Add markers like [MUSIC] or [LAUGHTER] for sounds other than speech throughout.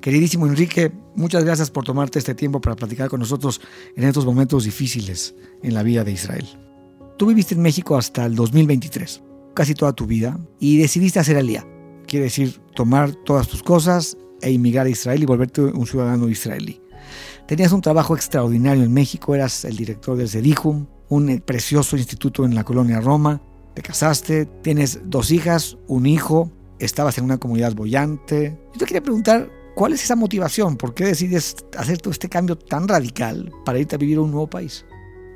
Queridísimo Enrique, muchas gracias por tomarte este tiempo para platicar con nosotros en estos momentos difíciles en la vida de Israel. Tú viviste en México hasta el 2023, casi toda tu vida, y decidiste hacer alía. Quiere decir tomar todas tus cosas e inmigrar a Israel y volverte un ciudadano israelí. Tenías un trabajo extraordinario en México, eras el director del Zedijum, un precioso instituto en la colonia Roma, te casaste, tienes dos hijas, un hijo, estabas en una comunidad bollante. Yo te quería preguntar, ¿cuál es esa motivación? ¿Por qué decides hacer todo este cambio tan radical para irte a vivir a un nuevo país?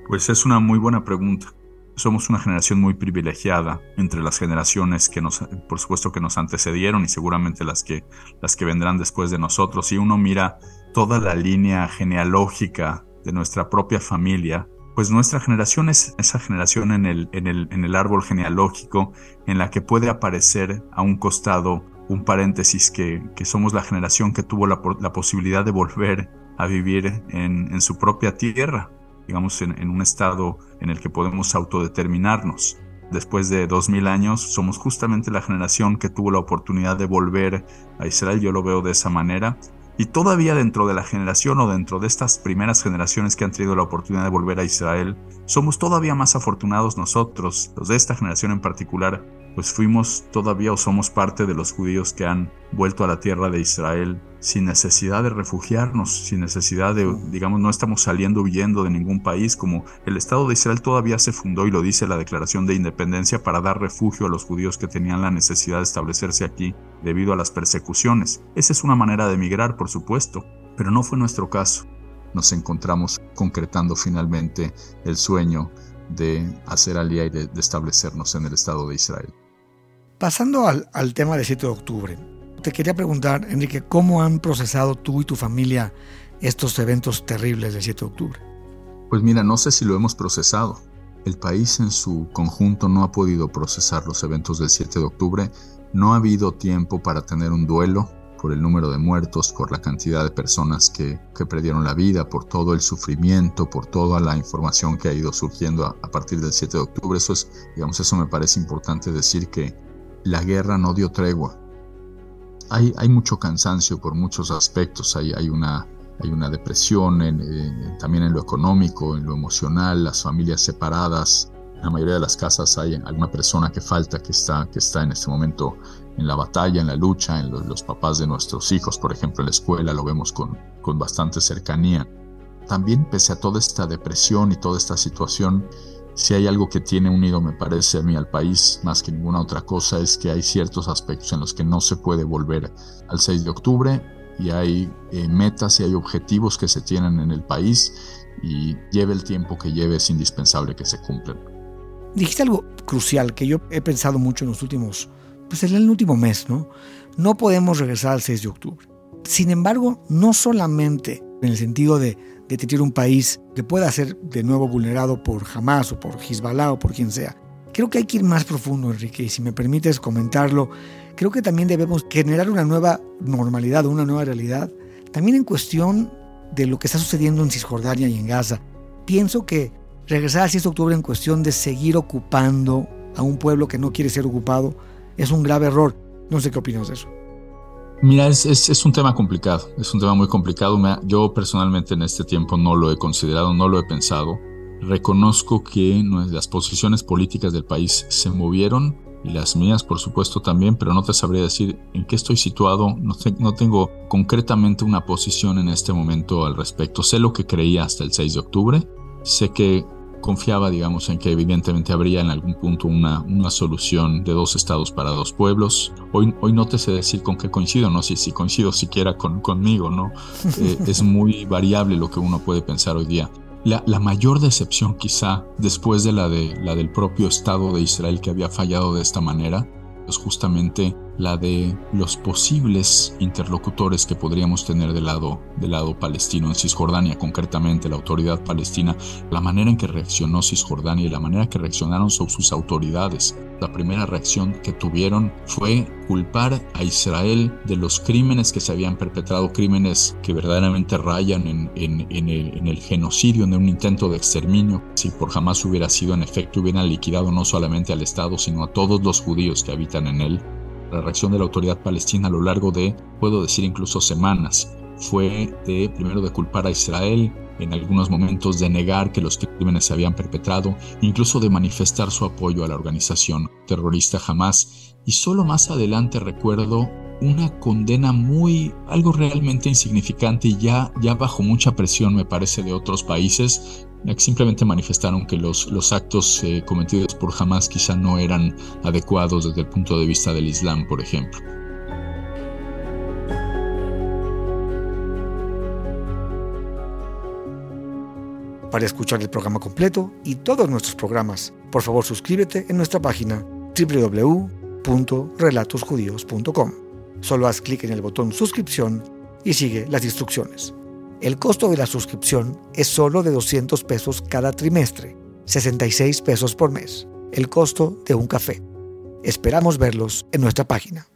Pues es una muy buena pregunta. Somos una generación muy privilegiada entre las generaciones que nos, por supuesto, que nos antecedieron y seguramente las que, las que vendrán después de nosotros. Si uno mira toda la línea genealógica de nuestra propia familia, pues nuestra generación es esa generación en el, en el, en el árbol genealógico en la que puede aparecer a un costado un paréntesis que, que somos la generación que tuvo la, posibilidad de volver a vivir en, en su propia tierra, digamos en, en, un estado en el que podemos autodeterminarnos. Después de dos mil años somos justamente la generación que tuvo la oportunidad de volver a Israel, yo lo veo de esa manera, y todavía dentro de la generación o dentro de estas primeras generaciones que han tenido la oportunidad de volver a Israel, somos todavía más afortunados nosotros, los de esta generación en particular, pues fuimos todavía o somos parte de los judíos que han vuelto a la tierra de Israel sin necesidad de refugiarnos, sin necesidad de, digamos, no estamos saliendo huyendo de ningún país, como el Estado de Israel todavía se fundó y lo dice la Declaración de Independencia para dar refugio a los judíos que tenían la necesidad de establecerse aquí debido a las persecuciones. Esa es una manera de emigrar, por supuesto, pero no fue nuestro caso. Nos encontramos concretando finalmente el sueño de hacer alía y de, de establecernos en el Estado de Israel. Pasando al, tema del 7 de octubre, te quería preguntar, Enrique, ¿cómo han procesado tú y tu familia estos eventos terribles del 7 de octubre? Pues mira, no sé si lo hemos procesado. El país en su conjunto no ha podido procesar los eventos del 7 de octubre. No ha habido tiempo para tener un duelo por el número de muertos, por la cantidad de personas que, que perdieron la vida, por todo el sufrimiento, por toda la información que ha ido surgiendo a, a partir del 7 de octubre. Eso es, digamos, eso me parece importante decir que la guerra no dio tregua. Hay, mucho cansancio por muchos aspectos, hay, una, depresión también en lo económico, en lo emocional, las familias separadas. En la mayoría de las casas hay alguna persona que falta, que está, en este momento en la batalla, en la lucha, en los, papás de nuestros hijos, por ejemplo, en la escuela, lo vemos con bastante cercanía. También, pese a toda esta depresión y toda esta situación, si hay algo que tiene unido, me parece a mí, al país, más que ninguna otra cosa, es que hay ciertos aspectos en los que no se puede volver al 6 de octubre y hay eh, metas y hay objetivos que se tienen en el país y lleve el tiempo que lleve, es indispensable que se cumplan. Dijiste algo crucial que yo he pensado mucho en los últimos, pues en el último mes, ¿no? No podemos regresar al 6 de octubre. Sin embargo, no solamente en el sentido de de tener un país que pueda ser de nuevo vulnerado por Hamas o por Hezbollah o por quien sea. Creo que hay que ir más profundo, Enrique, y si me permites comentarlo, creo que también debemos generar una nueva normalidad, una nueva realidad, también en cuestión de lo que está sucediendo en Cisjordania y en Gaza. Pienso que regresar al 6 de octubre en cuestión de seguir ocupando a un pueblo que no quiere ser ocupado es un grave error. No sé qué opinas de eso. Mira, es, es, un tema complicado, es un tema muy complicado. Yo personalmente en este tiempo no lo he considerado, no lo he pensado. Reconozco que las posiciones políticas del país se movieron y las mías por supuesto también, pero no te sabría decir en qué estoy situado, no, no tengo concretamente una posición en este momento al respecto. Sé lo que creía hasta el 6 de octubre, sé que confiaba, digamos, en que evidentemente habría en algún punto una, una solución de dos estados para dos pueblos. Hoy, hoy no te sé decir con qué coincido, no sé si coincido siquiera con, conmigo, ¿no? [LAUGHS] Eh, es muy variable lo que uno puede pensar hoy día. La, la, mayor decepción quizá después de la, de la del propio Estado de Israel que había fallado de esta manera, es justamente la de los posibles interlocutores que podríamos tener del lado, del lado palestino en Cisjordania, concretamente la autoridad palestina, la manera en que reaccionó Cisjordania y la manera que reaccionaron sus autoridades. La primera reacción que tuvieron fue culpar a Israel de los crímenes que se habían perpetrado, crímenes que verdaderamente rayan en, el, en el, genocidio, en un intento de exterminio. Si por jamás hubiera sido en efecto, hubieran liquidado no solamente al Estado, sino a todos los judíos que habitan en él la reacción de la autoridad palestina a lo largo de, puedo decir incluso semanas, fue de primero de culpar a Israel, en algunos momentos de negar que los crímenes se habían perpetrado, incluso de manifestar su apoyo a la organización terrorista Hamas. Y solo más adelante recuerdo una condena muy, algo realmente insignificante y ya, ya bajo mucha presión me parece de otros países, simplemente manifestaron que los, los actos eh, cometidos por Hamas quizá no eran adecuados desde el punto de vista del Islam, por ejemplo. Para escuchar el programa completo y todos nuestros programas, por favor suscríbete en nuestra página www.relatosjudíos.com. Solo haz clic en el botón suscripción y sigue las instrucciones. El costo de la suscripción es solo de 200 pesos cada trimestre, 66 pesos por mes, el costo de un café. Esperamos verlos en nuestra página.